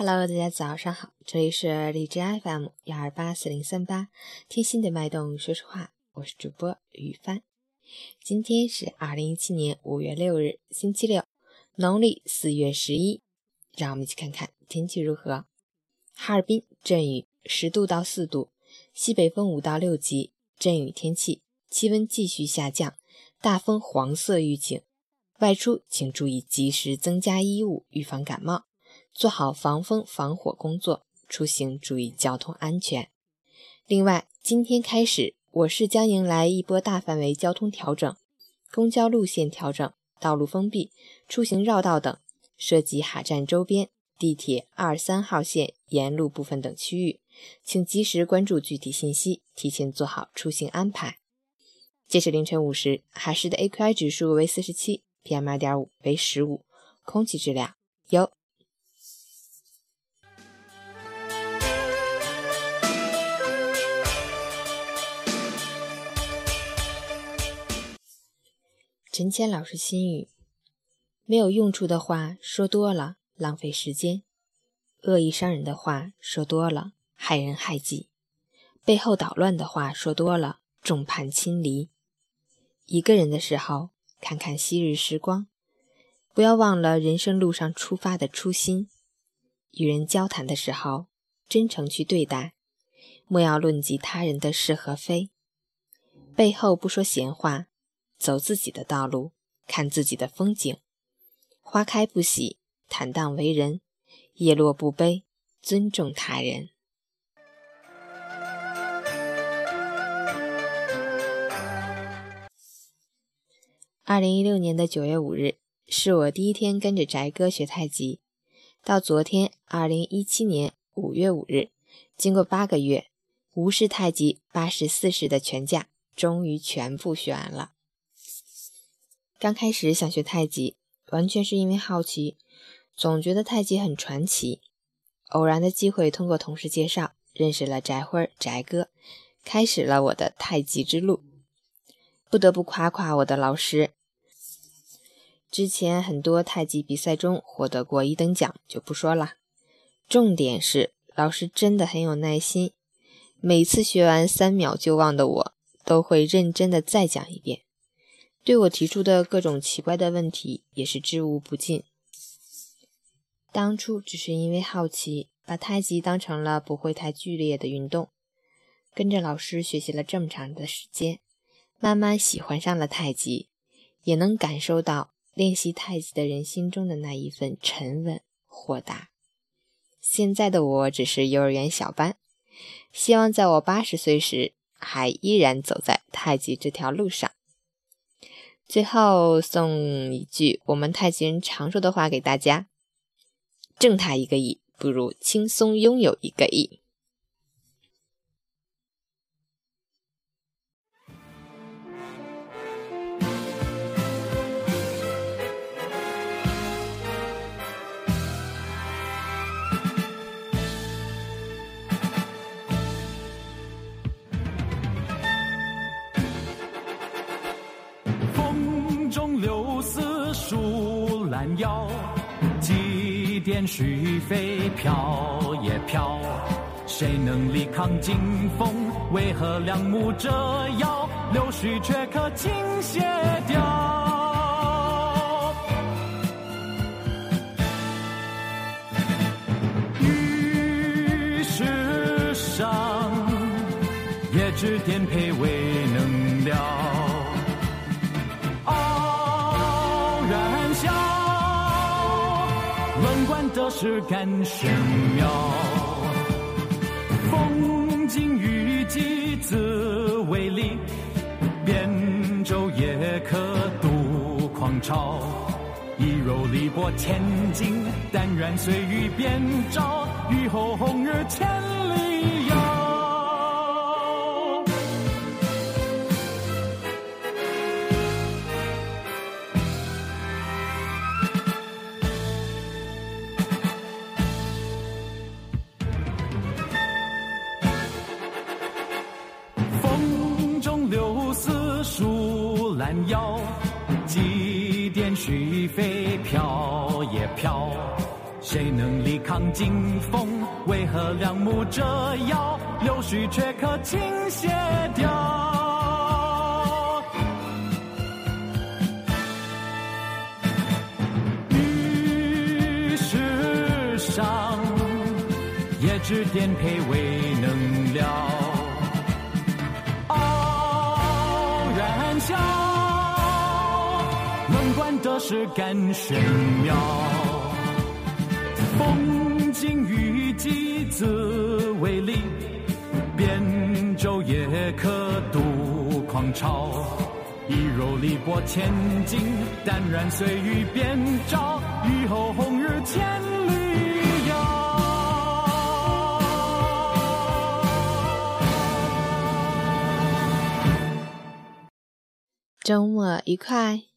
Hello，大家早上好，这里是荔枝 FM 幺二八四零三八，听心的脉动说说话，我是主播雨帆。今天是二零一七年五月六日，星期六，农历四月十一。让我们一起看看天气如何。哈尔滨阵雨，十度到四度，西北风五到六级，阵雨天气，气温继续下降，大风黄色预警。外出请注意及时增加衣物，预防感冒。做好防风防火工作，出行注意交通安全。另外，今天开始，我市将迎来一波大范围交通调整，公交路线调整、道路封闭、出行绕道等，涉及哈站周边、地铁二三号线沿路部分等区域，请及时关注具体信息，提前做好出行安排。截止凌晨五时，哈市的 AQI 指数为四十七，PM 二点五为十五，空气质量优。陈谦老师心语：没有用处的话说多了，浪费时间；恶意伤人的话说多了，害人害己；背后捣乱的话说多了，众叛亲离。一个人的时候，看看昔日时光，不要忘了人生路上出发的初心。与人交谈的时候，真诚去对待，莫要论及他人的是和非，背后不说闲话。走自己的道路，看自己的风景。花开不喜，坦荡为人；叶落不悲，尊重他人。二零一六年的九月五日，是我第一天跟着翟哥学太极。到昨天，二零一七年五月五日，经过八个月，吴氏太极八十四式的全架终于全部学完了。刚开始想学太极，完全是因为好奇，总觉得太极很传奇。偶然的机会，通过同事介绍，认识了翟辉、翟哥，开始了我的太极之路。不得不夸夸我的老师，之前很多太极比赛中获得过一等奖就不说了，重点是老师真的很有耐心，每次学完三秒就忘的我，都会认真的再讲一遍。对我提出的各种奇怪的问题也是知无不尽。当初只是因为好奇，把太极当成了不会太剧烈的运动，跟着老师学习了这么长的时间，慢慢喜欢上了太极，也能感受到练习太极的人心中的那一份沉稳豁达。现在的我只是幼儿园小班，希望在我八十岁时，还依然走在太极这条路上。最后送一句我们太极人常说的话给大家：挣他一个亿，不如轻松拥有一个亿。柳丝树拦腰，几点许飞飘也飘，谁能力抗劲风？为何两目折腰？柳絮却可倾斜掉。于世上，也只颠沛未能了。得失感玄妙，风景雨季自为力，扁舟也可渡狂潮。一柔力破千金，但愿随遇变招，雨后红日千里遥。拦腰，几点许飞飘也飘，谁能力抗劲风？为何两目折腰，柳絮却可倾斜掉？于世上，也只颠沛未能了。傲然笑，能管的是干玄妙。风景遇际自为力，扁舟也可渡狂潮。一柔力搏千斤，淡然随遇边招。雨后红日千里遥。周末愉快。